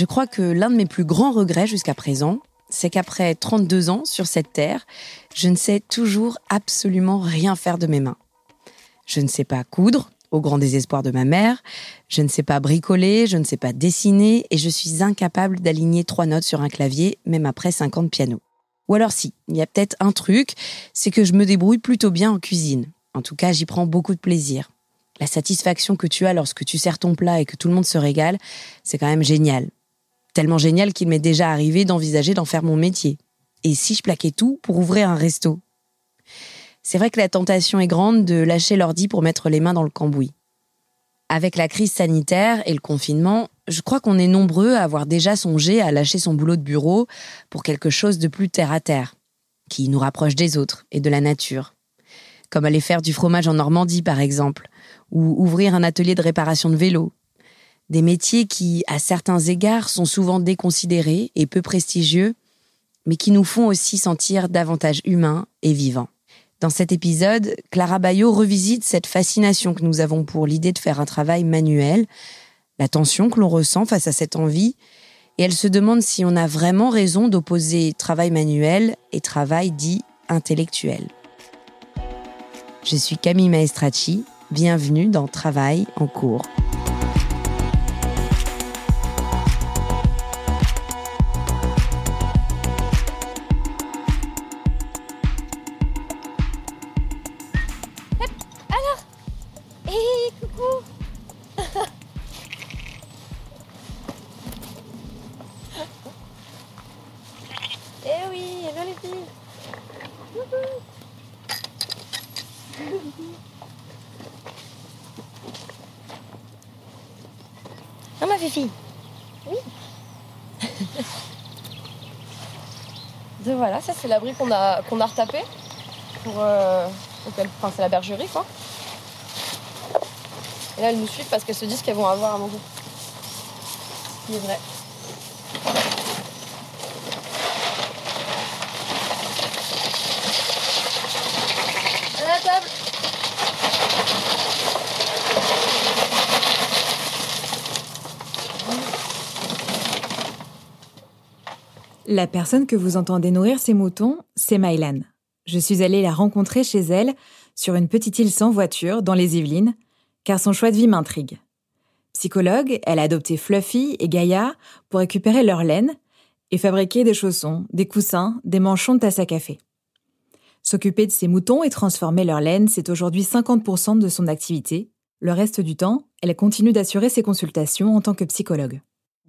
Je crois que l'un de mes plus grands regrets jusqu'à présent, c'est qu'après 32 ans sur cette terre, je ne sais toujours absolument rien faire de mes mains. Je ne sais pas coudre, au grand désespoir de ma mère, je ne sais pas bricoler, je ne sais pas dessiner, et je suis incapable d'aligner trois notes sur un clavier, même après 50 pianos. Ou alors si, il y a peut-être un truc, c'est que je me débrouille plutôt bien en cuisine. En tout cas, j'y prends beaucoup de plaisir. La satisfaction que tu as lorsque tu sers ton plat et que tout le monde se régale, c'est quand même génial. Tellement génial qu'il m'est déjà arrivé d'envisager d'en faire mon métier. Et si je plaquais tout pour ouvrir un resto? C'est vrai que la tentation est grande de lâcher l'ordi pour mettre les mains dans le cambouis. Avec la crise sanitaire et le confinement, je crois qu'on est nombreux à avoir déjà songé à lâcher son boulot de bureau pour quelque chose de plus terre à terre, qui nous rapproche des autres et de la nature. Comme aller faire du fromage en Normandie, par exemple, ou ouvrir un atelier de réparation de vélo, des métiers qui, à certains égards, sont souvent déconsidérés et peu prestigieux, mais qui nous font aussi sentir davantage humains et vivants. Dans cet épisode, Clara Bayot revisite cette fascination que nous avons pour l'idée de faire un travail manuel, la tension que l'on ressent face à cette envie, et elle se demande si on a vraiment raison d'opposer travail manuel et travail dit intellectuel. Je suis Camille Maestracci, bienvenue dans Travail en cours. Ah ma Fifi Oui De voilà, ça c'est l'abri qu'on a, qu'on a retapé. Pour, euh, enfin, c'est la bergerie quoi. Et là elles nous suivent parce qu'elles se disent qu'elles vont avoir à manger. Ce qui est vrai. La La personne que vous entendez nourrir ses moutons, c'est Mylan. Je suis allée la rencontrer chez elle, sur une petite île sans voiture, dans les Yvelines, car son choix de vie m'intrigue. Psychologue, elle a adopté Fluffy et Gaïa pour récupérer leur laine et fabriquer des chaussons, des coussins, des manchons de tasse à café. S'occuper de ses moutons et transformer leur laine, c'est aujourd'hui 50% de son activité. Le reste du temps, elle continue d'assurer ses consultations en tant que psychologue.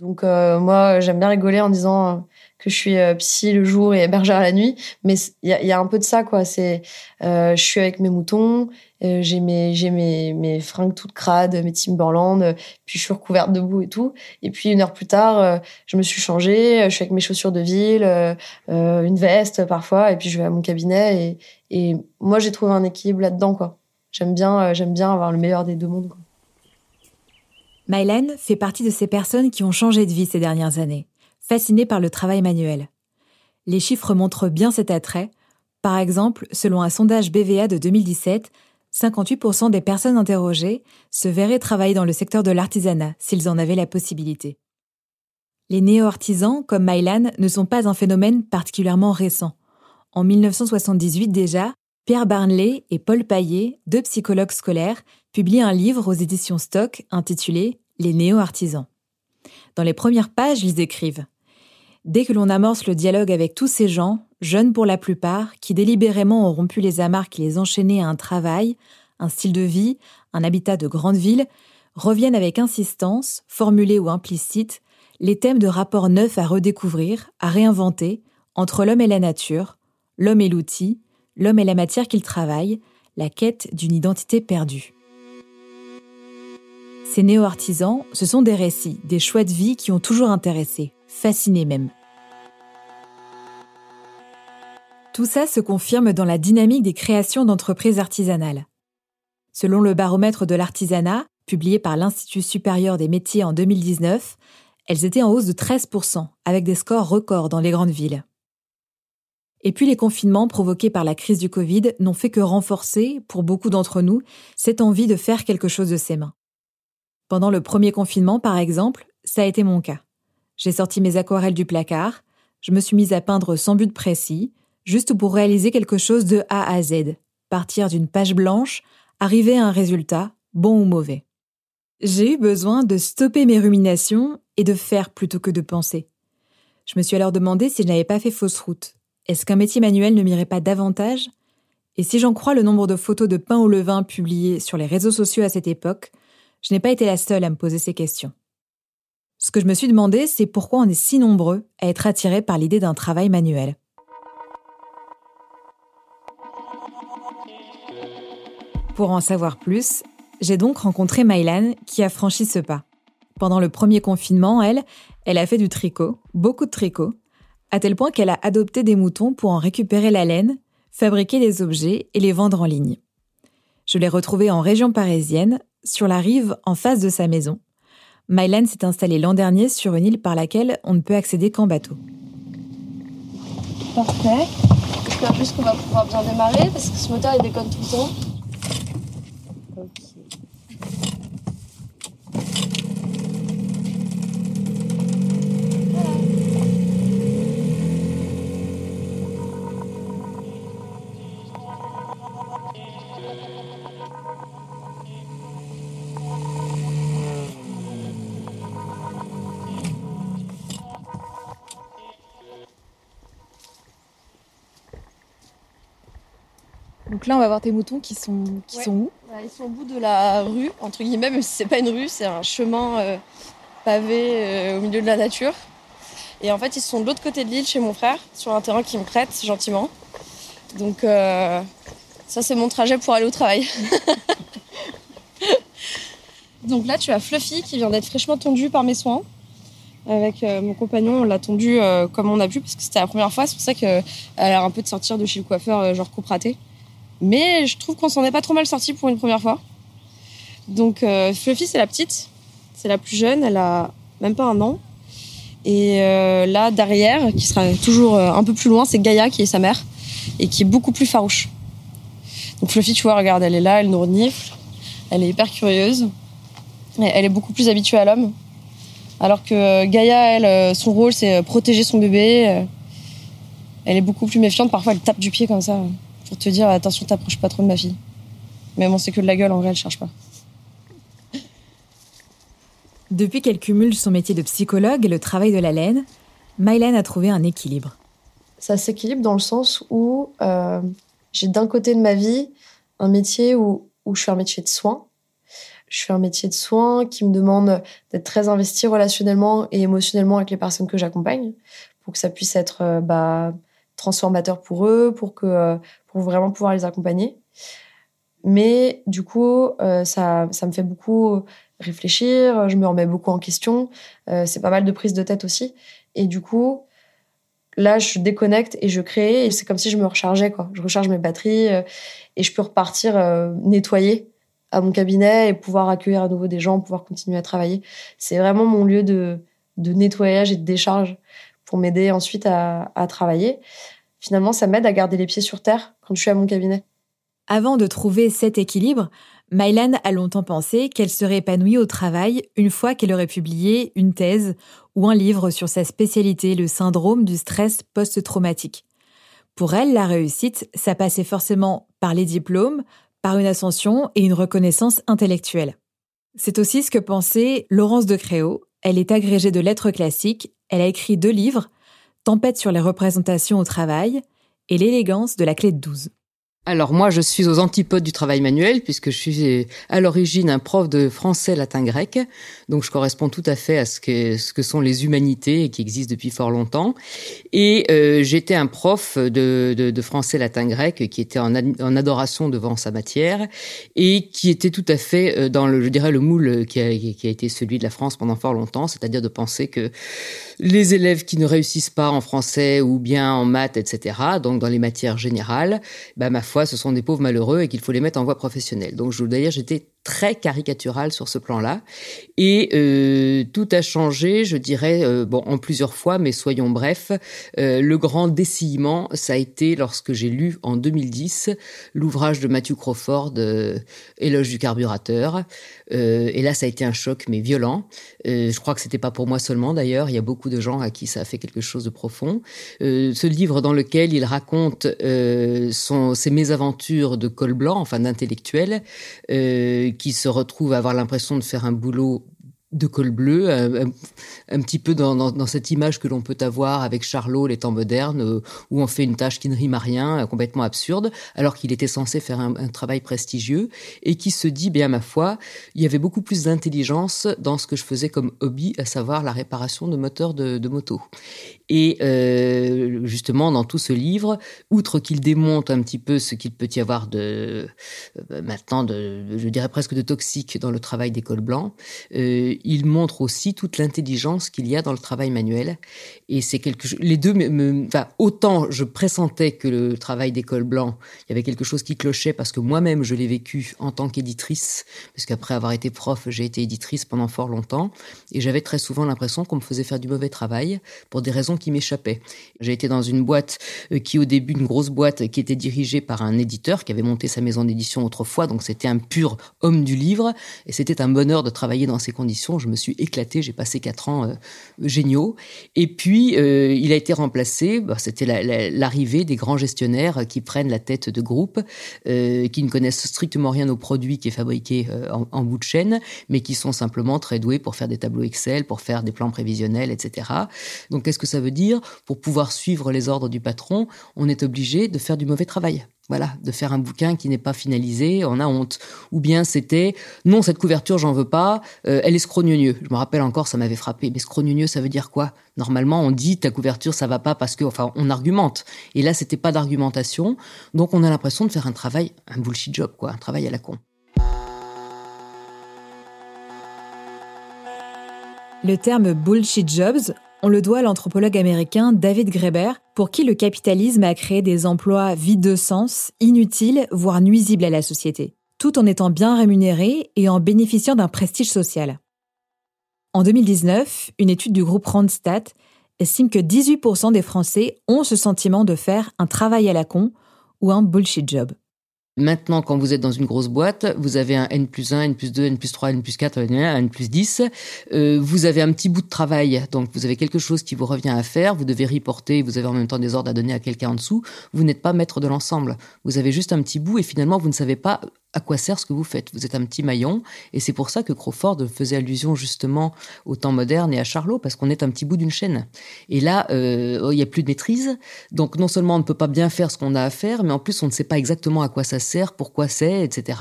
Donc moi, j'aime bien rigoler en disant que je suis psy le jour et bergère la nuit, mais il y a, y a, un peu de ça quoi. C'est je suis avec mes moutons euh, j'ai mes j'ai mes mes fringues toutes crades, mes Timberland, euh, puis je suis recouverte de boue et tout. Et puis une heure plus tard, euh, je me suis changée, je suis avec mes chaussures de ville, une veste parfois, et puis je vais à mon cabinet. Et, et moi, j'ai trouvé un équilibre là-dedans, quoi. J'aime bien j'aime bien avoir le meilleur des deux mondes. Quoi. Mylène fait partie de ces personnes qui ont changé de vie ces dernières années, fascinées par le travail manuel. Les chiffres montrent bien cet attrait. Par exemple, selon un sondage BVA de 2017, 58% des personnes interrogées se verraient travailler dans le secteur de l'artisanat s'ils en avaient la possibilité. Les néo-artisans, comme Mylan, ne sont pas un phénomène particulièrement récent. En 1978 déjà, Pierre Barnley et Paul Paillet, deux psychologues scolaires, publient un livre aux éditions Stock intitulé Les néo-artisans. Dans les premières pages, ils écrivent Dès que l'on amorce le dialogue avec tous ces gens, jeunes pour la plupart, qui délibérément ont rompu les amarres qui les enchaînaient à un travail, un style de vie, un habitat de grande ville, reviennent avec insistance, formulés ou implicites, les thèmes de rapports neufs à redécouvrir, à réinventer, entre l'homme et la nature, l'homme et l'outil, l'homme et la matière qu'il travaille, la quête d'une identité perdue. Ces néo-artisans, ce sont des récits, des choix de vie qui ont toujours intéressé, fasciné même. Tout ça se confirme dans la dynamique des créations d'entreprises artisanales. Selon le baromètre de l'artisanat, publié par l'Institut supérieur des métiers en 2019, elles étaient en hausse de 13%, avec des scores records dans les grandes villes. Et puis les confinements provoqués par la crise du Covid n'ont fait que renforcer, pour beaucoup d'entre nous, cette envie de faire quelque chose de ses mains. Pendant le premier confinement, par exemple, ça a été mon cas. J'ai sorti mes aquarelles du placard, je me suis mise à peindre sans but précis, juste pour réaliser quelque chose de A à Z, partir d'une page blanche, arriver à un résultat, bon ou mauvais. J'ai eu besoin de stopper mes ruminations et de faire plutôt que de penser. Je me suis alors demandé si je n'avais pas fait fausse route. Est-ce qu'un métier manuel ne m'irait pas davantage? Et si j'en crois le nombre de photos de pain au levain publiées sur les réseaux sociaux à cette époque, je n'ai pas été la seule à me poser ces questions. Ce que je me suis demandé, c'est pourquoi on est si nombreux à être attirés par l'idée d'un travail manuel. Pour en savoir plus, j'ai donc rencontré Mylan qui a franchi ce pas. Pendant le premier confinement, elle, elle a fait du tricot, beaucoup de tricot, à tel point qu'elle a adopté des moutons pour en récupérer la laine, fabriquer des objets et les vendre en ligne. Je l'ai retrouvée en région parisienne, sur la rive en face de sa maison. Mylan s'est installée l'an dernier sur une île par laquelle on ne peut accéder qu'en bateau. Parfait. J'espère plus qu'on va pouvoir bien démarrer parce que ce moteur il déconne tout le temps. Donc là, on va voir tes moutons qui sont, qui sont où Ils sont au bout de la rue, entre guillemets, même si c'est pas une rue, c'est un chemin euh, pavé euh, au milieu de la nature. Et en fait, ils sont de l'autre côté de l'île chez mon frère, sur un terrain qui me prête gentiment. Donc euh, ça, c'est mon trajet pour aller au travail. Donc là, tu as Fluffy qui vient d'être fraîchement tondue par mes soins. Avec mon compagnon, on l'a tondue comme on a pu parce que c'était la première fois. C'est pour ça qu'elle a l'air un peu de sortir de chez le coiffeur, genre coupe mais je trouve qu'on s'en est pas trop mal sorti pour une première fois. Donc euh, Fluffy, c'est la petite, c'est la plus jeune, elle a même pas un an. Et euh, là, derrière, qui sera toujours euh, un peu plus loin, c'est Gaïa, qui est sa mère, et qui est beaucoup plus farouche. Donc Fluffy, tu vois, regarde, elle est là, elle nous renifle, elle est hyper curieuse, elle est beaucoup plus habituée à l'homme. Alors que Gaïa, elle, son rôle, c'est protéger son bébé. Elle est beaucoup plus méfiante, parfois elle tape du pied comme ça pour te dire attention, t'approches pas trop de ma fille. Mais bon, c'est que de la gueule, en vrai, elle cherche pas. Depuis qu'elle cumule son métier de psychologue et le travail de la laine, Mylène a trouvé un équilibre. Ça s'équilibre dans le sens où euh, j'ai d'un côté de ma vie un métier où, où je fais un métier de soins. je fais un métier de soins qui me demande d'être très investi relationnellement et émotionnellement avec les personnes que j'accompagne pour que ça puisse être euh, bah, transformateur pour eux, pour que pour vraiment pouvoir les accompagner. Mais du coup, euh, ça, ça me fait beaucoup réfléchir, je me remets beaucoup en question. Euh, c'est pas mal de prise de tête aussi. Et du coup, là, je déconnecte et je crée. Et c'est comme si je me rechargeais. Je recharge mes batteries et je peux repartir nettoyer à mon cabinet et pouvoir accueillir à nouveau des gens, pouvoir continuer à travailler. C'est vraiment mon lieu de, de nettoyage et de décharge pour m'aider ensuite à, travailler. Finalement, ça m'aide à garder les pieds sur terre quand je suis à mon cabinet. Avant de trouver cet équilibre, Mylan a longtemps pensé qu'elle serait épanouie au travail une fois qu'elle aurait publié une thèse ou un livre sur sa spécialité, le syndrome du stress post-traumatique. Pour elle, la réussite, ça passait forcément par les diplômes, par une ascension et une reconnaissance intellectuelle. C'est aussi ce que pensait Laurence de Créo. Elle est agrégée de lettres classiques, elle a écrit deux livres, Tempête sur les représentations au travail et L'élégance de la clé de 12. Alors moi, je suis aux antipodes du travail manuel puisque je suis à l'origine un prof de français, latin, grec. Donc je corresponds tout à fait à ce que, ce que sont les humanités qui existent depuis fort longtemps. Et euh, j'étais un prof de, de, de, français, latin, grec qui était en, en, adoration devant sa matière et qui était tout à fait euh, dans le, je dirais, le moule qui a, qui a été celui de la France pendant fort longtemps, c'est-à-dire de penser que les élèves qui ne réussissent pas en français ou bien en maths, etc., donc dans les matières générales, bah, ma ce sont des pauvres malheureux et qu'il faut les mettre en voie professionnelle. Donc, d'ailleurs, j'étais très caricatural sur ce plan-là. Et euh, tout a changé, je dirais, euh, bon, en plusieurs fois, mais soyons brefs. Euh, le grand dessillement, ça a été lorsque j'ai lu en 2010 l'ouvrage de Matthew Crawford, Éloge du carburateur. et là, ça a été un choc, mais violent. je crois que c'était pas pour moi seulement, d'ailleurs. Il y a beaucoup de gens à qui ça a fait quelque chose de profond. ce livre dans lequel il raconte son, ses mésaventures de col blanc, enfin d'intellectuel, qui se retrouvent à avoir l'impression de faire un boulot de col bleu, un, petit peu dans, cette image que l'on peut avoir avec Charlot, les temps modernes, euh, où on fait une tâche qui ne rime à rien, euh, complètement absurde, alors qu'il était censé faire un, travail prestigieux, et qui se dit, bien ma foi, il y avait beaucoup plus d'intelligence dans ce que je faisais comme hobby, à savoir la réparation de moteurs de, de moto. Et euh, justement, dans tout ce livre, outre qu'il démonte un petit peu ce qu'il peut y avoir de maintenant, de, je dirais presque de toxique dans le travail des cols blancs, il montre aussi toute l'intelligence qu'il y a dans le travail manuel. Et c'est quelque chose. Les deux, autant je pressentais que le travail d'école blanc, il y avait quelque chose qui clochait parce que moi-même je l'ai vécu en tant qu'éditrice, parce qu'après avoir été prof, j'ai été éditrice pendant fort longtemps, et j'avais très souvent l'impression qu'on me faisait faire du mauvais travail pour des raisons qui m'échappaient. J'ai été dans une boîte euh, qui, au début, une grosse boîte qui était dirigée par un éditeur qui avait monté sa maison d'édition autrefois, donc c'était un pur homme du livre, et c'était un bonheur de travailler dans ces conditions je me suis éclatée. J'ai passé quatre ans euh, géniaux. Et puis, euh, il a été remplacé. Bah, c'était l'arrivée des grands gestionnaires qui prennent la tête de groupes, euh, qui ne connaissent strictement rien au produit qui est fabriqué en, bout de chaîne, mais qui sont simplement très doués pour faire des tableaux Excel, pour faire des plans prévisionnels, etc. Donc, qu'est-ce que ça veut dire? Pour pouvoir suivre les ordres du patron, on est obligé de faire du mauvais travail. Voilà, de faire un bouquin qui n'est pas finalisé, on a honte. Ou bien c'était non, cette couverture, j'en veux pas, euh, elle est scrognonieux. Je me rappelle encore, ça m'avait frappé. Mais scrognonieux, ça veut dire quoi? Normalement, on dit ta couverture, ça va pas parce que, enfin, on argumente. Et là, c'était pas d'argumentation, donc on a l'impression de faire un travail, un bullshit job, quoi, un travail à la con. Le terme bullshit jobs, on le doit à l'anthropologue américain David Graeber, pour qui le capitalisme a créé des emplois vides de sens, inutiles, voire nuisibles à la société, tout en étant bien rémunérés et en bénéficiant d'un prestige social. En 2019, une étude du groupe Randstad estime que 18% des Français ont ce sentiment de faire un travail à la con ou un bullshit job. Maintenant, quand vous êtes dans une grosse boîte, vous avez un N plus 1, N plus 2, N plus 3, N plus 4, un N plus 10. Euh, vous avez un petit bout de travail, donc vous avez quelque chose qui vous revient à faire, vous devez reporter, vous avez en même temps des ordres à donner à quelqu'un en dessous. Vous n'êtes pas maître de l'ensemble. Vous avez juste un petit bout et finalement, vous ne savez pas à quoi sert ce que vous faites Vous êtes un petit maillon, et c'est pour ça que Crawford faisait allusion justement au temps moderne et à Charlot, parce qu'on est un petit bout d'une chaîne. Et là, euh, il n'y a plus de maîtrise, donc non seulement on ne peut pas bien faire ce qu'on a à faire, mais en plus on ne sait pas exactement à quoi ça sert, pourquoi c'est, etc.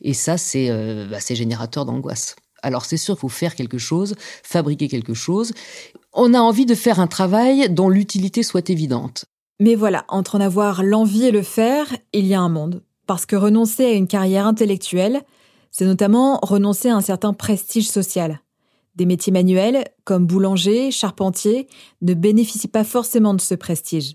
Et ça, c'est euh, bah, générateur d'angoisse. Alors c'est sûr qu'il faut faire quelque chose, fabriquer quelque chose. On a envie de faire un travail dont l'utilité soit évidente. Mais voilà, entre en avoir l'envie et le faire, il y a un monde. Parce que renoncer à une carrière intellectuelle, c'est notamment renoncer à un certain prestige social. Des métiers manuels, comme boulanger, charpentier, ne bénéficient pas forcément de ce prestige.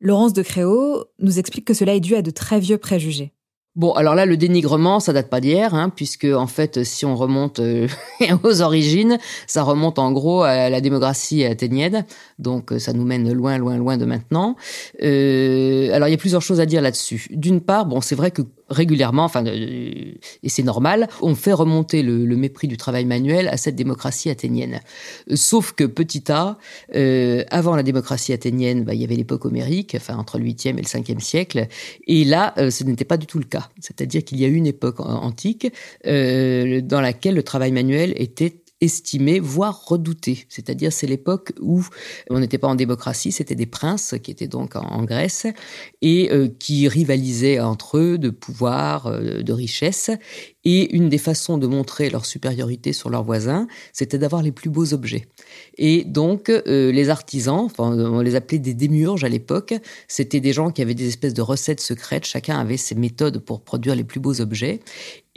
Laurence de Créau nous explique que cela est dû à de très vieux préjugés. Bon, alors là, le dénigrement, ça date pas d'hier, hein, puisque en fait, si on remonte euh, aux origines, ça remonte en gros à la démocratie athénienne, donc euh, ça nous mène loin, loin, loin de maintenant. Euh, alors il y a plusieurs choses à dire là-dessus. D'une part, bon, c'est vrai que régulièrement, enfin, et c'est normal, on fait remonter le, mépris du travail manuel à cette démocratie athénienne. Sauf que petit a, euh, avant la démocratie athénienne, bah, il y avait l'époque homérique, enfin entre le 8e et le 5e siècle, et là, euh, ce n'était pas du tout le cas. C'est-à-dire qu'il y a eu une époque antique euh, dans laquelle le travail manuel était estimé, voire redouté. C'est-à-dire c'est l'époque où on n'était pas en démocratie, c'était des princes qui étaient donc en, Grèce et euh, qui rivalisaient entre eux de pouvoir, euh, de richesse. Et une des façons de montrer leur supériorité sur leurs voisins, c'était d'avoir les plus beaux objets. Et donc euh, les artisans, enfin, on les appelait des démiurges à l'époque, c'était des gens qui avaient des espèces de recettes secrètes, chacun avait ses méthodes pour produire les plus beaux objets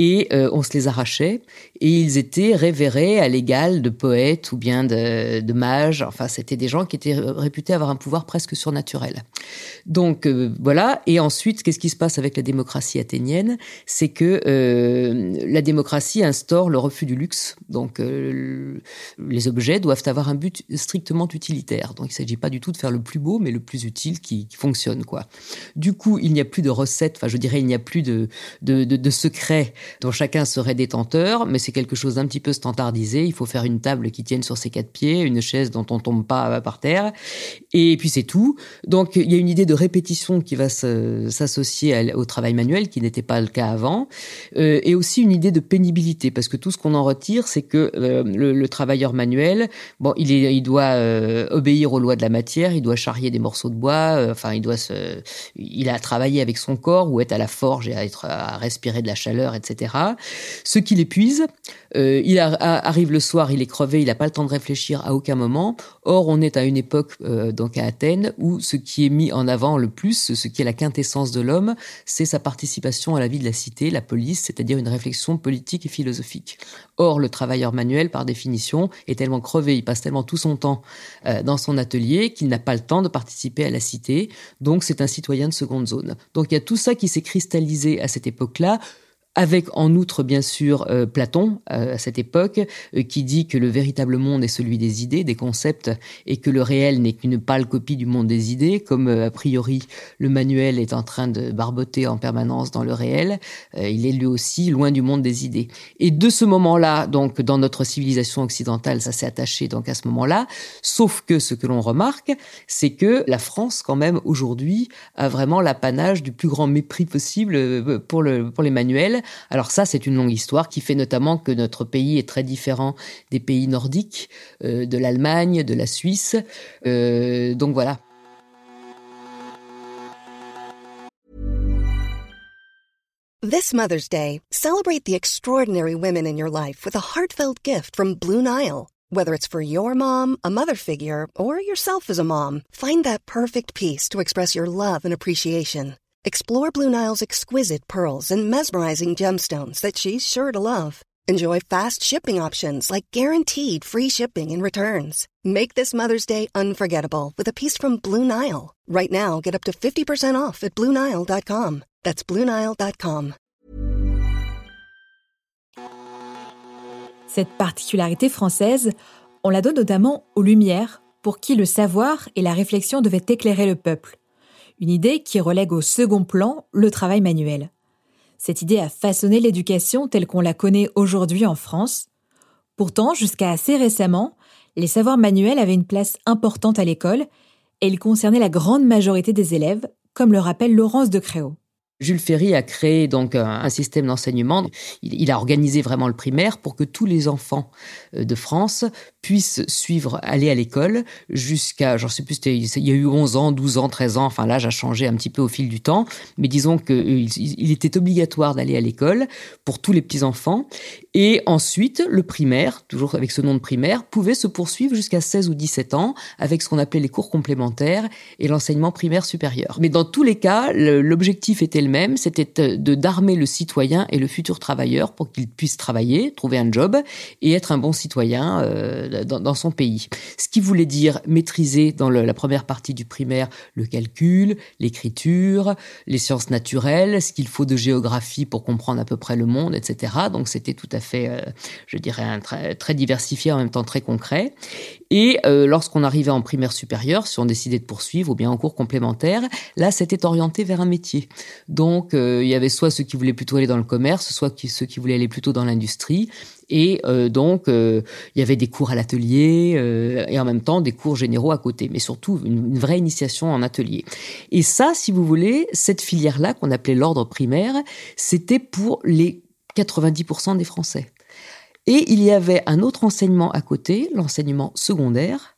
et euh, on se les arrachait et ils étaient révérés à l'égal de poètes ou bien de, mages. Enfin, c'était des gens qui étaient réputés avoir un pouvoir presque surnaturel. Donc euh, voilà. Et ensuite, qu'est-ce qui se passe avec la démocratie athénienne? C'est que euh, la démocratie instaure le refus du luxe. Donc les objets doivent avoir un but strictement utilitaire. Donc il ne s'agit pas du tout de faire le plus beau, mais le plus utile qui, fonctionne. Du coup, il n'y a plus de recettes. Enfin, je dirais, il n'y a plus de de, de, de secrets dont chacun serait détenteur, mais c'est quelque chose d'un petit peu standardisé. Il faut faire une table qui tienne sur ses quatre pieds, une chaise dont on tombe pas par terre, et puis c'est tout. Donc il y a une idée de répétition qui va s'associer au travail manuel, qui n'était pas le cas avant, euh, et aussi une idée de pénibilité, parce que tout ce qu'on en retire, c'est que euh, le, travailleur manuel, bon, il, doit euh, obéir aux lois de la matière, il doit charrier des morceaux de bois, enfin, il doit se, il a avec son corps ou être à la forge et à être à respirer de la chaleur, etc. Ce qui l'épuise, euh, il arrive le soir, il est crevé, il n'a pas le temps de réfléchir à aucun moment. Or, on est à une époque, euh, donc à Athènes, où ce qui est mis en avant le plus, ce qui est la quintessence de l'homme, c'est sa participation à la vie de la cité, la police, c'est-à-dire une réflexion politique et philosophique. Or, le travailleur manuel, par définition, est tellement crevé, il passe tellement tout son temps euh, dans son atelier qu'il n'a pas le temps de participer à la cité. Donc, c'est un citoyen de seconde zone. Donc, il y a tout ça qui s'est cristallisé à cette époque-là avec en outre bien sûr euh, Platon euh, à cette époque euh, qui dit que le véritable monde est celui des idées, des concepts et que le réel n'est qu'une pâle copie du monde des idées comme a priori le manuel est en train de barboter en permanence dans le réel, il est lui aussi loin du monde des idées. Et de ce moment-là donc dans notre civilisation occidentale ça s'est attaché donc à ce moment-là, sauf que ce que l'on remarque c'est que la France quand même aujourd'hui a vraiment l'apanage du plus grand mépris possible pour le pour les manuels alors ça, c'est une longue histoire qui fait notamment que notre pays est très différent des pays nordiques, euh, de l'Allemagne, de la Suisse. Euh, donc voilà. This Mother's Day, celebrate the extraordinary women in your life with a heartfelt gift from Blue Nile. Whether it's for your mom, a mother figure, or yourself as a mom, find that perfect piece to express your love and appreciation. Explore Blue Nile's exquisite pearls and mesmerizing gemstones that she's sure to love. Enjoy fast shipping options like guaranteed free shipping and returns. Make this Mother's Day unforgettable with a piece from Blue Nile. Right now, get up to 50% off at BlueNile.com. That's BlueNile.com. Cette particularité française, on la donne notamment aux Lumières, pour qui le savoir et la réflexion devaient éclairer le peuple. Une idée qui relègue au second plan le travail manuel. Cette idée a façonné l'éducation telle qu'on la connaît aujourd'hui en France. Pourtant, jusqu'à assez récemment, les savoirs manuels avaient une place importante à l'école et ils concernaient la grande majorité des élèves, comme le rappelle Laurence de Créau. Jules Ferry a créé donc un, système d'enseignement. Il, a organisé vraiment le primaire pour que tous les enfants euh, de France puissent suivre, aller à l'école jusqu'à, j'en sais plus, il y a eu 11 ans, 12 ans, 13 ans, enfin l'âge a changé un petit peu au fil du temps, mais disons qu'il euh, il était obligatoire d'aller à l'école pour tous les petits-enfants. Et ensuite, le primaire, toujours avec ce nom de primaire, pouvait se poursuivre jusqu'à 16 ou 17 ans avec ce qu'on appelait les cours complémentaires et l'enseignement primaire supérieur. Mais dans tous les cas, l'objectif était le même, c'était de d'armer le citoyen et le futur travailleur pour qu'il puisse travailler, trouver un job et être un bon citoyen euh, dans, son pays. Ce qui voulait dire maîtriser dans la première partie du primaire le calcul, l'écriture, les sciences naturelles, ce qu'il faut de géographie pour comprendre à peu près le monde, etc. Donc c'était tout à fait, euh, je dirais, très diversifié en même temps très concret. Et euh, lorsqu'on arrivait en primaire supérieure, si on décidait de poursuivre ou bien en cours complémentaire, là c'était orienté vers un métier. Donc euh, il y avait soit ceux qui voulaient plutôt aller dans le commerce, soit ceux qui voulaient aller plutôt dans l'industrie. Et euh, donc, il y avait des cours à l'atelier et en même temps des cours généraux à côté, mais surtout une, vraie initiation en atelier. Et ça, si vous voulez, cette filière-là qu'on appelait l'ordre primaire, c'était pour les 90% des Français. Et il y avait un autre enseignement à côté, l'enseignement secondaire,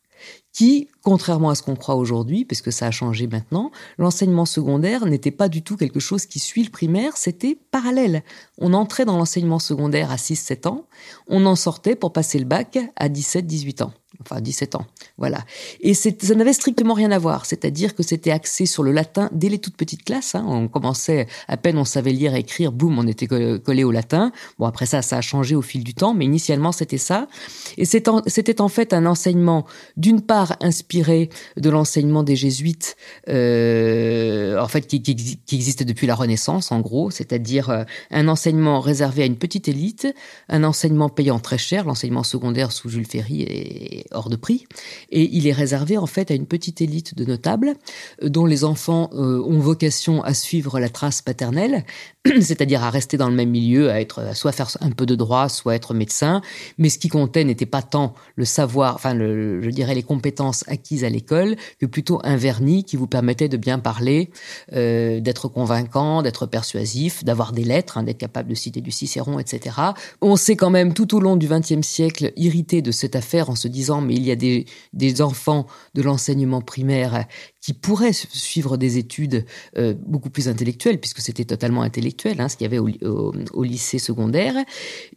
qui, contrairement à ce qu'on croit aujourd'hui, puisque ça a changé maintenant, l'enseignement secondaire n'était pas du tout quelque chose qui suit le primaire, c'était parallèle. On entrait dans l'enseignement secondaire à 6-7 ans, on en sortait pour passer le bac à 17-18 ans enfin 17 ans, voilà. Et ça n'avait strictement rien à voir, c'est-à-dire que c'était axé sur le latin dès les toutes petites classes. Hein. On commençait à peine on savait lire et écrire, boum, on était collé au latin. Bon après ça, ça a changé au fil du temps, mais initialement c'était ça. Et c'était en fait un enseignement d'une part inspiré de l'enseignement des jésuites, euh, en fait qui, qui, existait depuis la Renaissance en gros, c'est-à-dire euh, un enseignement réservé à une petite élite, un enseignement payant très cher, l'enseignement secondaire sous Jules Ferry et hors de prix. Et il est réservé en fait à une petite élite de notables euh, dont les enfants euh, ont vocation à suivre la trace paternelle, c'est-à-dire à rester dans le même milieu, à être soit faire un peu de droit, soit être médecin. Mais ce qui comptait n'était pas tant le savoir, enfin, je dirais les compétences acquises à l'école, que plutôt un vernis qui vous permettait de bien parler, euh, d'être convaincant, d'être persuasif, d'avoir des lettres, hein, d'être capable de citer du Cicéron, etc. On s'est quand même tout au long du XXe siècle irrité de cette affaire en se disant mais il y a des, enfants de l'enseignement primaire qui pourraient suivre des études euh, beaucoup plus intellectuelles, puisque c'était totalement intellectuel, hein, ce qu'il y avait au, lycée secondaire.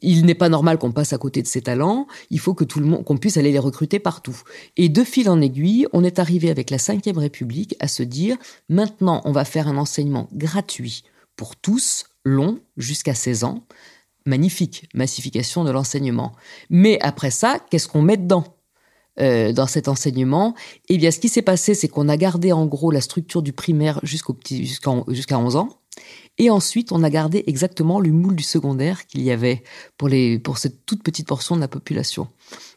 Il n'est pas normal qu'on passe à côté de ces talents. Il faut que tout le monde, qu'on puisse aller les recruter partout. Et de fil en aiguille, on est arrivé avec la Ve République à se dire maintenant, on va faire un enseignement gratuit pour tous, long, jusqu'à 16 ans. Magnifique, massification de l'enseignement. Mais après ça, qu'est-ce qu'on met dedans? Euh, dans cet enseignement, eh bien, ce qui s'est passé, c'est qu'on a gardé en gros la structure du primaire jusqu'au petit, jusqu'à 11 ans. Et ensuite, on a gardé exactement le moule du secondaire qu'il y avait pour, les, pour cette toute petite portion de la population.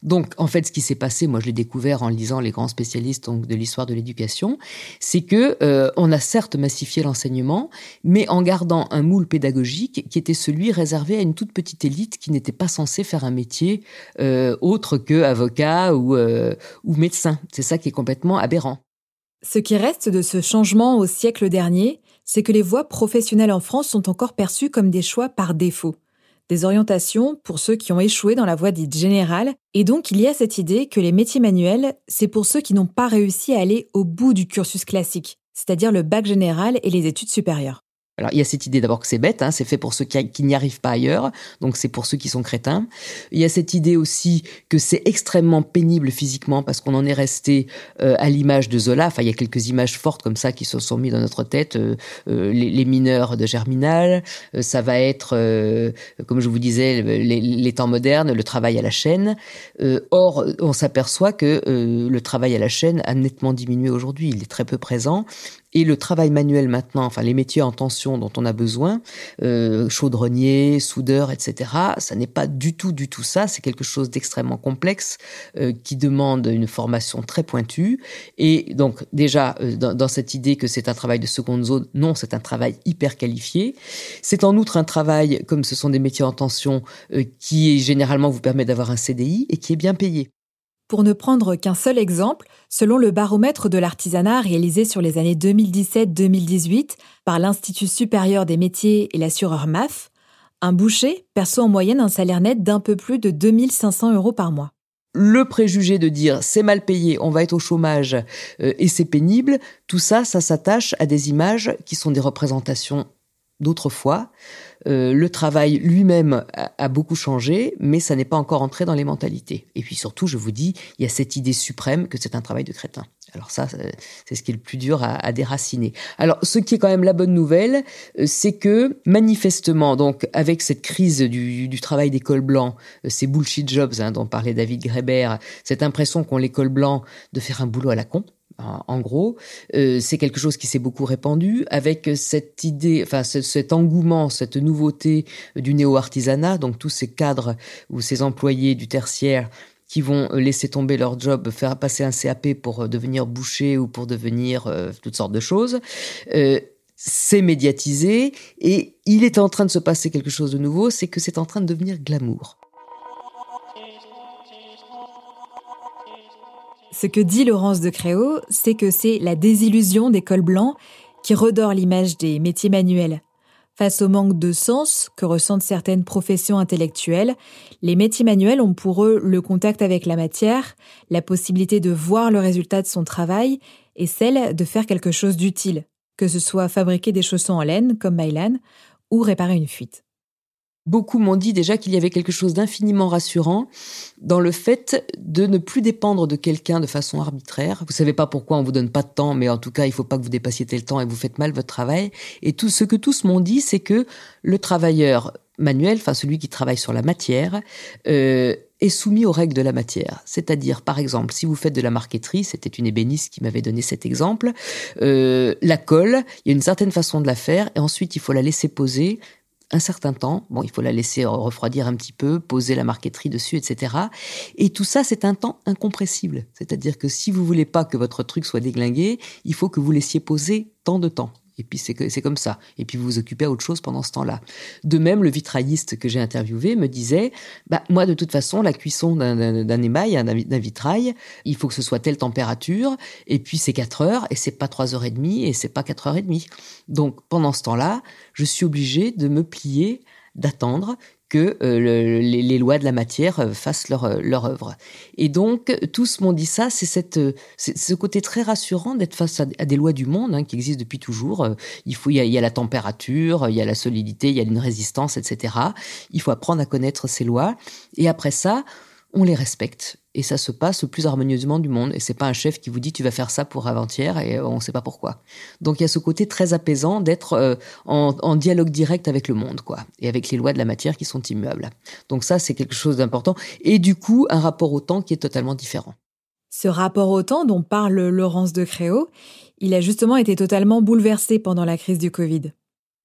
Donc, en fait, ce qui s'est passé, moi je l'ai découvert en lisant les grands spécialistes donc, de l'histoire de l'éducation, c'est que euh, on a certes massifié l'enseignement, mais en gardant un moule pédagogique qui était celui réservé à une toute petite élite qui n'était pas censée faire un métier euh, autre que avocat ou, euh, ou médecin. C'est ça qui est complètement aberrant. Ce qui reste de ce changement au siècle dernier, c'est que les voies professionnelles en France sont encore perçues comme des choix par défaut, des orientations pour ceux qui ont échoué dans la voie dite générale, et donc il y a cette idée que les métiers manuels, c'est pour ceux qui n'ont pas réussi à aller au bout du cursus classique, c'est-à-dire le bac général et les études supérieures. Alors il y a cette idée d'abord que c'est bête, hein, c'est fait pour ceux qui, n'y arrivent pas ailleurs, donc c'est pour ceux qui sont crétins. Il y a cette idée aussi que c'est extrêmement pénible physiquement parce qu'on en est resté euh, à l'image de Zola. Enfin, il y a quelques images fortes comme ça qui se sont mises dans notre tête. Euh, euh, les, mineurs de Germinal, ça va être, comme je vous disais, les, temps modernes, le travail à la chaîne. or, on s'aperçoit que le travail à la chaîne a nettement diminué aujourd'hui. Il est très peu présent. Et le travail manuel maintenant, enfin les métiers en tension dont on a besoin, euh, chaudronnier, soudeur, etc., ça n'est pas du tout, du tout ça. C'est quelque chose d'extrêmement complexe euh, qui demande une formation très pointue. Et donc déjà, euh, dans, dans, cette idée que c'est un travail de seconde zone, non, c'est un travail hyper qualifié. C'est en outre un travail, comme ce sont des métiers en tension, euh, qui généralement vous permet d'avoir un CDI et qui est bien payé. Pour ne prendre qu'un seul exemple, Selon le baromètre de l'artisanat réalisé sur les années 2017-2018 par l'Institut supérieur des métiers et l'assureur MAF, un boucher perçoit en moyenne un salaire net d'un peu plus de 2500 euros par mois. Le préjugé de dire c'est mal payé, on va être au chômage euh, et c'est pénible, tout ça, ça s'attache à des images qui sont des représentations d'autrefois. Euh, le travail lui-même a, beaucoup changé, mais ça n'est pas encore entré dans les mentalités. Et puis surtout, je vous dis, il y a cette idée suprême que c'est un travail de crétin. Alors ça, c'est ce qui est le plus dur à, déraciner. Alors, ce qui est quand même la bonne nouvelle, euh, c'est que manifestement, donc avec cette crise du, travail des cols blancs, euh, ces bullshit jobs hein, dont parlait David Greber, cette impression qu'ont les cols blancs de faire un boulot à la con, en gros, euh, c'est quelque chose qui s'est beaucoup répandu avec cette idée, enfin cet engouement, cette nouveauté du néo-artisanat, donc tous ces cadres ou ces employés du tertiaire qui vont laisser tomber leur job, faire passer un CAP pour devenir boucher ou pour devenir euh, toutes sortes de choses. Euh, c'est médiatisé et il est en train de se passer quelque chose de nouveau, c'est que c'est en train de devenir glamour. Ce que dit Laurence de Créau, c'est que c'est la désillusion des cols blancs qui redore l'image des métiers manuels. Face au manque de sens que ressentent certaines professions intellectuelles, les métiers manuels ont pour eux le contact avec la matière, la possibilité de voir le résultat de son travail et celle de faire quelque chose d'utile, que ce soit fabriquer des chaussons en laine comme Mylan ou réparer une fuite. Beaucoup m'ont dit déjà qu'il y avait quelque chose d'infiniment rassurant dans le fait de ne plus dépendre de quelqu'un de façon arbitraire. Vous savez pas pourquoi on vous donne pas de temps, mais en tout cas, il faut pas que vous dépassiez tel temps et vous faites mal votre travail. Et tout ce que tous m'ont dit, c'est que le travailleur manuel, enfin celui qui travaille sur la matière, euh, est soumis aux règles de la matière. C'est-à-dire, par exemple, si vous faites de la marqueterie, c'était une ébéniste qui m'avait donné cet exemple, euh, la colle, il y a une certaine façon de la faire, et ensuite il faut la laisser poser un certain temps. Bon, il faut la laisser refroidir un petit peu, poser la marqueterie dessus, etc. Et tout ça, c'est un temps incompressible. C'est-à-dire que si vous voulez pas que votre truc soit déglingué, il faut que vous laissiez poser tant de temps. Et puis c'est comme ça. Et puis vous vous occupez à autre chose pendant ce temps-là. De même, le vitrailliste que j'ai interviewé me disait, bah moi de toute façon, la cuisson d'un émail, d'un vitrail, il faut que ce soit telle température. Et puis c'est 4 heures et c'est pas 3 heures et demie et c'est pas 4 heures et demie. Donc pendant ce temps-là, je suis obligé de me plier d'attendre que euh, les, lois de la matière euh, fassent leur, euh, leur œuvre. Et donc, tous m'ont dit ça, c'est cette, ce côté très rassurant d'être face à, des lois du monde hein, qui existent depuis toujours. Il, faut, il y, a, la température, il y a la solidité, il y a une résistance, etc. Il faut apprendre à connaître ces lois. Et après ça, on les respecte et ça se passe le plus harmonieusement du monde. Et c'est pas un chef qui vous dit tu vas faire ça pour avant-hier et on ne sait pas pourquoi. Donc il y a ce côté très apaisant d'être euh, en, dialogue direct avec le monde, quoi, et avec les lois de la matière qui sont immuables. Donc ça c'est quelque chose d'important. Et du coup un rapport au temps qui est totalement différent. Ce rapport au temps dont parle Laurence de Créau, il a justement été totalement bouleversé pendant la crise du Covid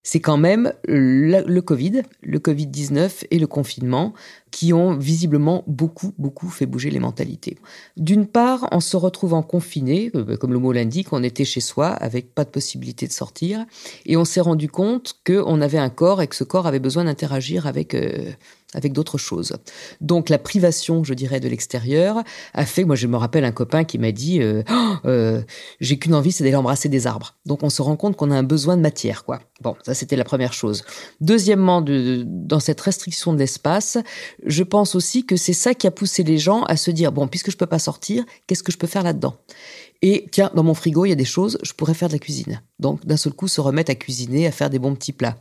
c'est quand même le, Covid, le Covid-19 et le confinement qui ont visiblement beaucoup, beaucoup fait bouger les mentalités. D'une part, en se retrouvant confiné, euh, comme le mot l'indique, on était chez soi avec pas de possibilité de sortir et on s'est rendu compte qu'on avait un corps et que ce corps avait besoin d'interagir avec, euh, avec d'autres choses. Donc la privation, je dirais, de l'extérieur a fait, moi je me rappelle un copain qui m'a dit, euh, oh, euh, j'ai qu'une envie, c'est d'aller embrasser des arbres. Donc on se rend compte qu'on a un besoin de matière, quoi. Bon, ça c'était la première chose. Deuxièmement, de, dans cette restriction de l'espace, je pense aussi que c'est ça qui a poussé les gens à se dire, bon, puisque je peux pas sortir, qu'est-ce que je peux faire là-dedans? Et tiens, dans mon frigo, il y a des choses, je pourrais faire de la cuisine. Donc, d'un seul coup, se remettre à cuisiner, à faire des bons petits plats.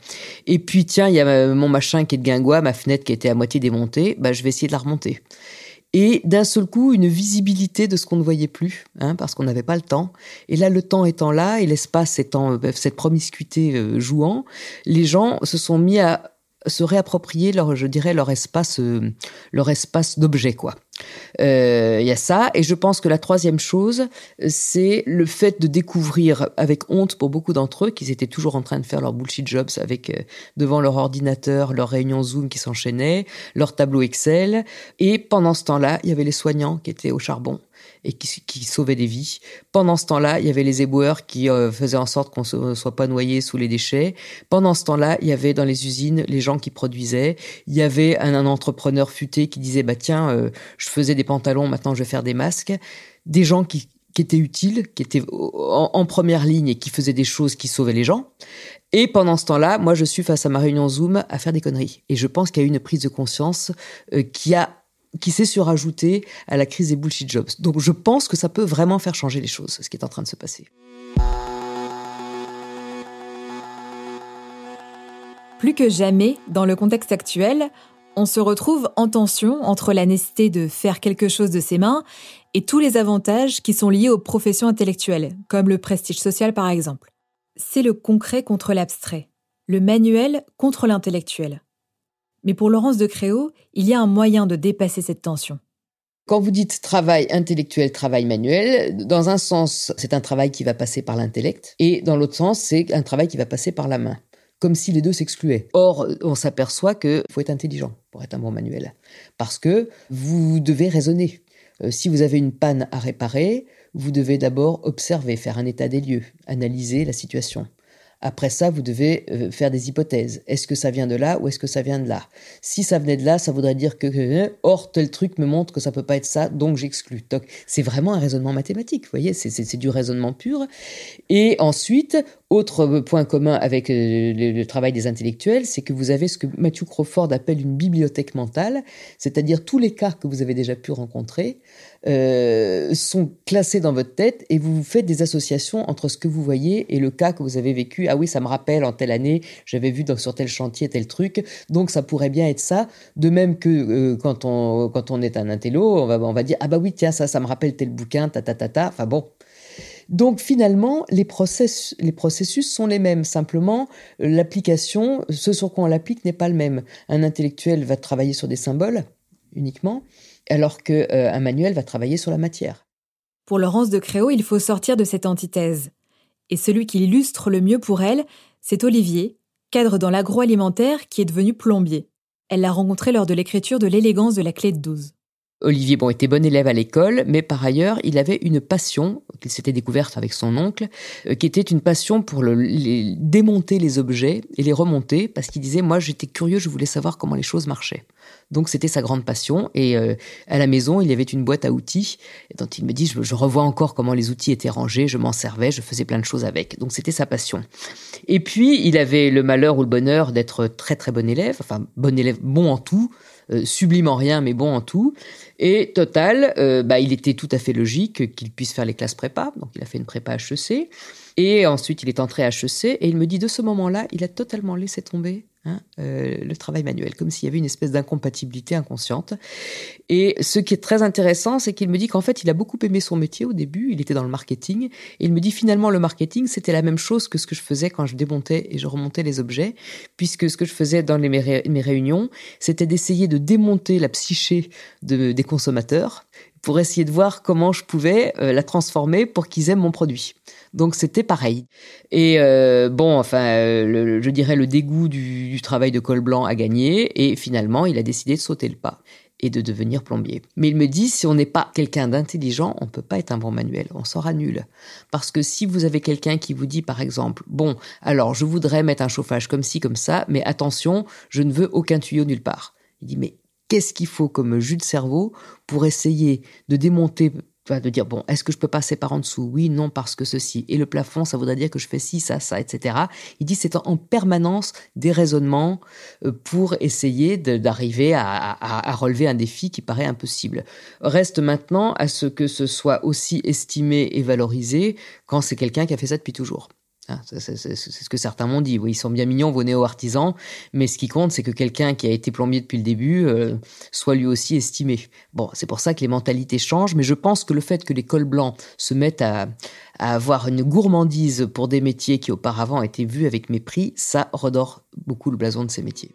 Et puis, tiens, il y a euh, mon machin qui est de guingois, ma fenêtre qui était à moitié démontée, bah, je vais essayer de la remonter. Et d'un seul coup, une visibilité de ce qu'on ne voyait plus, hein, parce qu'on n'avait pas le temps. Et là, le temps étant là, et l'espace étant euh, cette promiscuité euh, jouant, les gens se sont mis à se réapproprier leur, je dirais, leur espace, leur espace d'objet, quoi. Euh, il y a ça. Et je pense que la troisième chose, c'est le fait de découvrir avec honte pour beaucoup d'entre eux qu'ils étaient toujours en train de faire leur bullshit jobs avec euh, devant leur ordinateur, leur réunion Zoom qui s'enchaînaient, leur tableau Excel. Et pendant ce temps-là, il y avait les soignants qui étaient au charbon et qui, sauvaient des vies. Pendant ce temps-là, il y avait les éboueurs qui euh, faisaient en sorte qu'on ne soit pas noyé sous les déchets. Pendant ce temps-là, il y avait dans les usines les gens qui produisaient. Il y avait un, un entrepreneur futé qui disait bah tiens, euh, je faisais des pantalons, maintenant je vais faire des masques. Des gens qui qui était utile, qui était en, première ligne et qui faisait des choses qui sauvaient les gens. Et pendant ce temps-là, moi, je suis face à ma réunion Zoom à faire des conneries. Et je pense qu'il y a eu une prise de conscience euh, qui a qui s'est surajoutée à la crise des bullshit jobs. Donc je pense que ça peut vraiment faire changer les choses, ce qui est en train de se passer. Plus que jamais, dans le contexte actuel, on se retrouve en tension entre la nécessité de faire quelque chose de ses mains et tous les avantages qui sont liés aux professions intellectuelles, comme le prestige social par exemple. C'est le concret contre l'abstrait, le manuel contre l'intellectuel. Mais pour Laurence de Créo, il y a un moyen de dépasser cette tension. Quand vous dites travail intellectuel, travail manuel, dans un sens, c'est un travail qui va passer par l'intellect, et dans l'autre sens, c'est un travail qui va passer par la main comme si les deux s'excluaient. Or, on s'aperçoit qu'il faut être intelligent pour être un bon manuel, parce que vous devez raisonner. Euh, si vous avez une panne à réparer, vous devez d'abord observer, faire un état des lieux, analyser la situation. Après ça, vous devez euh, faire des hypothèses. Est-ce que ça vient de là ou est-ce que ça vient de là? Si ça venait de là, ça voudrait dire que or tel truc me montre que ça peut pas être ça, donc j'exclus. c'est vraiment un raisonnement mathématique. Vous voyez, c'est du raisonnement pur. Et ensuite, autre point commun avec euh, le, travail des intellectuels, c'est que vous avez ce que Matthew Crawford appelle une bibliothèque mentale, c'est-à-dire tous les cas que vous avez déjà pu rencontrer euh, sont classés dans votre tête et vous faites des associations entre ce que vous voyez et le cas que vous avez vécu. Ah oui, ça me rappelle en telle année, j'avais vu sur tel chantier tel truc, donc ça pourrait bien être ça. De même que euh, quand, on, quand on est un intello, on va, on va dire ah bah oui, tiens, ça, ça me rappelle tel bouquin, ta ta ta ta. Enfin bon, donc finalement, les, les processus sont les mêmes. Simplement, l'application, ce sur quoi on l'applique n'est pas le même. Un intellectuel va travailler sur des symboles uniquement, alors qu'un euh, manuel va travailler sur la matière. Pour Laurence de Créo, il faut sortir de cette antithèse. Et celui qui l'illustre le mieux pour elle, c'est Olivier, cadre dans l'agroalimentaire qui est devenu plombier. Elle l'a rencontré lors de l'écriture de l'élégance de la clé de 12. Olivier bon, était bon élève à l'école, mais par ailleurs, il avait une passion, qu'il s'était découverte avec son oncle, euh, qui était une passion pour le, démonter les objets et les remonter, parce qu'il disait, moi j'étais curieux, je voulais savoir comment les choses marchaient. Donc c'était sa grande passion. Et euh, à la maison, il y avait une boîte à outils, dont il me dit, je, je revois encore comment les outils étaient rangés, je m'en servais, je faisais plein de choses avec. Donc c'était sa passion. Et puis, il avait le malheur ou le bonheur d'être très très bon élève, enfin bon élève, bon en tout, euh, sublime en rien, mais bon en tout. Et total, euh, bah, il était tout à fait logique qu'il puisse faire les classes prépa. Donc, il a fait une prépa HEC. Et ensuite, il est entré à HEC. Et il me dit, de ce moment-là, il a totalement laissé tomber Hein, euh, le travail manuel, comme s'il y avait une espèce d'incompatibilité inconsciente. Et ce qui est très intéressant, c'est qu'il me dit qu'en fait, il a beaucoup aimé son métier au début, il était dans le marketing, et il me dit finalement, le marketing, c'était la même chose que ce que je faisais quand je démontais et je remontais les objets, puisque ce que je faisais dans les, mes, réunions, c'était d'essayer de démonter la psyché de, des consommateurs pour essayer de voir comment je pouvais euh, la transformer pour qu'ils aiment mon produit. Donc c'était pareil. Et euh, bon, enfin, euh, je dirais le dégoût du, travail de col blanc a gagné et finalement il a décidé de sauter le pas et de devenir plombier. Mais il me dit, si on n'est pas quelqu'un d'intelligent, on peut pas être un bon manuel, on sera nul. Parce que si vous avez quelqu'un qui vous dit, par exemple, bon, alors je voudrais mettre un chauffage comme ci, comme ça, mais attention, je ne veux aucun tuyau nulle part. Il dit, mais qu'est-ce qu'il faut comme jus de cerveau pour essayer de démonter de dire bon est-ce que je peux passer par en dessous? Oui non parce que ceci. Et le plafond ça voudrait dire que je fais ci ça ça etc il dit c'est en permanence des raisonnements euh, pour essayer d'arriver à, relever un défi qui paraît impossible. Reste maintenant à ce que ce soit aussi estimé et valorisé quand c'est quelqu'un qui a fait ça depuis toujours ah, c'est ce que certains m'ont dit. Oui, ils sont bien mignons, vos néo-artisans, mais ce qui compte, c'est que quelqu'un qui a été plombier depuis le début euh, soit lui aussi estimé. Bon, c'est pour ça que les mentalités changent, mais je pense que le fait que les cols blancs se mettent à, à avoir une gourmandise pour des métiers qui auparavant étaient vus avec mépris, ça redore beaucoup le blason de ces métiers.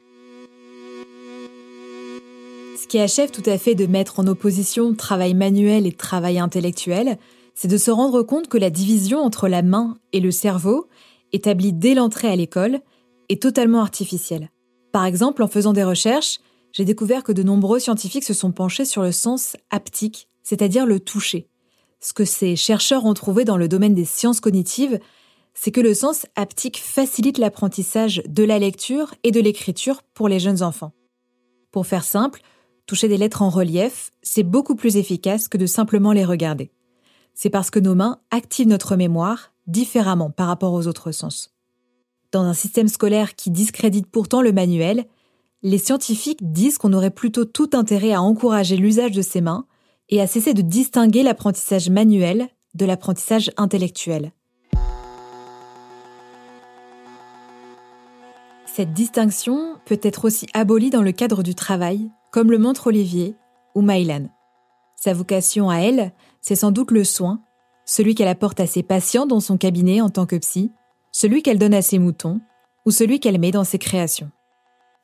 Ce qui achève tout à fait de mettre en opposition travail manuel et travail intellectuel, c'est de se rendre compte que la division entre la main et le cerveau, établie dès l'entrée à l'école, est totalement artificielle. Par exemple, en faisant des recherches, j'ai découvert que de nombreux scientifiques se sont penchés sur le sens haptique, c'est-à-dire le toucher. Ce que ces chercheurs ont trouvé dans le domaine des sciences cognitives, c'est que le sens haptique facilite l'apprentissage de la lecture et de l'écriture pour les jeunes enfants. Pour faire simple, toucher des lettres en relief, c'est beaucoup plus efficace que de simplement les regarder. C'est parce que nos mains activent notre mémoire différemment par rapport aux autres sens. Dans un système scolaire qui discrédite pourtant le manuel, les scientifiques disent qu'on aurait plutôt tout intérêt à encourager l'usage de ses mains et à cesser de distinguer l'apprentissage manuel de l'apprentissage intellectuel. Cette distinction peut être aussi abolie dans le cadre du travail, comme le montre Olivier ou Mylan. Sa vocation à elle, c'est sans doute le soin, celui qu'elle apporte à ses patients dans son cabinet en tant que psy, celui qu'elle donne à ses moutons ou celui qu'elle met dans ses créations.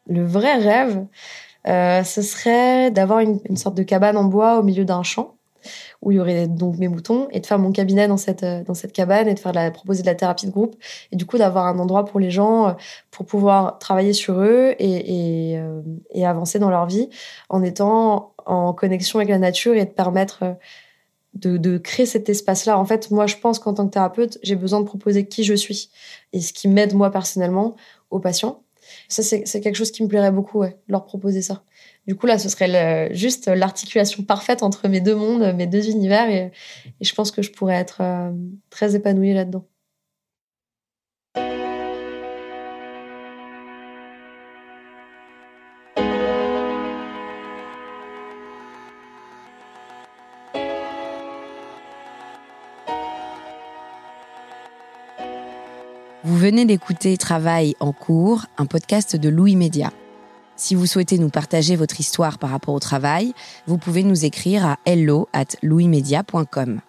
Le vrai rêve, euh, ce serait d'avoir une, sorte de cabane en bois au milieu d'un champ où il y aurait donc mes moutons et de faire mon cabinet dans cette euh, dans cette cabane et de faire la, proposer de la thérapie de groupe et du coup d'avoir un endroit pour les gens euh, pour pouvoir travailler sur eux et, et, et avancer dans leur vie en étant en connexion avec la nature et de permettre de, créer cet espace-là. En fait, moi, je pense qu'en tant que thérapeute, j'ai besoin de proposer qui je suis et ce qui m'aide moi personnellement aux patients. Ça, c'est quelque chose qui me plairait beaucoup, leur proposer ça. Du coup, là, ce serait juste l'articulation parfaite entre mes deux mondes, mes deux univers, et, je pense que je pourrais être euh, très épanouie là-dedans. Venez d'écouter Travail en cours, un podcast de Louis Média. Si vous souhaitez nous partager votre histoire par rapport au travail, vous pouvez nous écrire à hello at louismedia.com.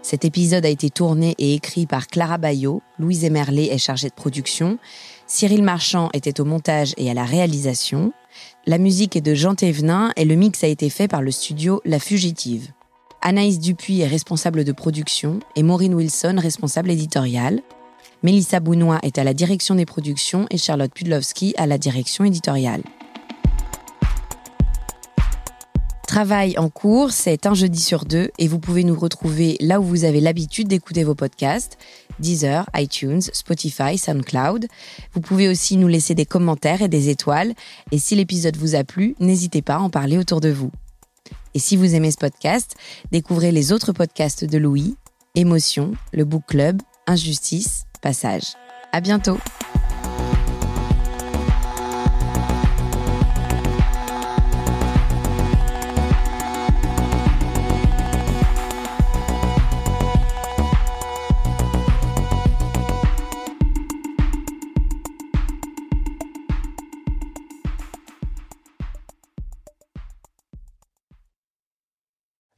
Cet épisode a été tourné et écrit par Clara Bayot, Louise Emerlet est chargée de production, Cyril Marchand était au montage et à la réalisation, la musique est de Jean Thévenin et le mix a été fait par le studio La Fugitive. Anaïs Dupuis est responsable de production et Maureen Wilson responsable éditoriale. Mélissa Bounois est à la direction des productions et Charlotte Pudlowski à la direction éditoriale. Travail en cours, c'est un jeudi sur deux et vous pouvez nous retrouver là où vous avez l'habitude d'écouter vos podcasts, Deezer, iTunes, Spotify, SoundCloud. Vous pouvez aussi nous laisser des commentaires et des étoiles. Et si l'épisode vous a plu, n'hésitez pas à en parler autour de vous. Et si vous aimez ce podcast, découvrez les autres podcasts de Louis, Émotion, le Book Club, Injustice, passage. À bientôt!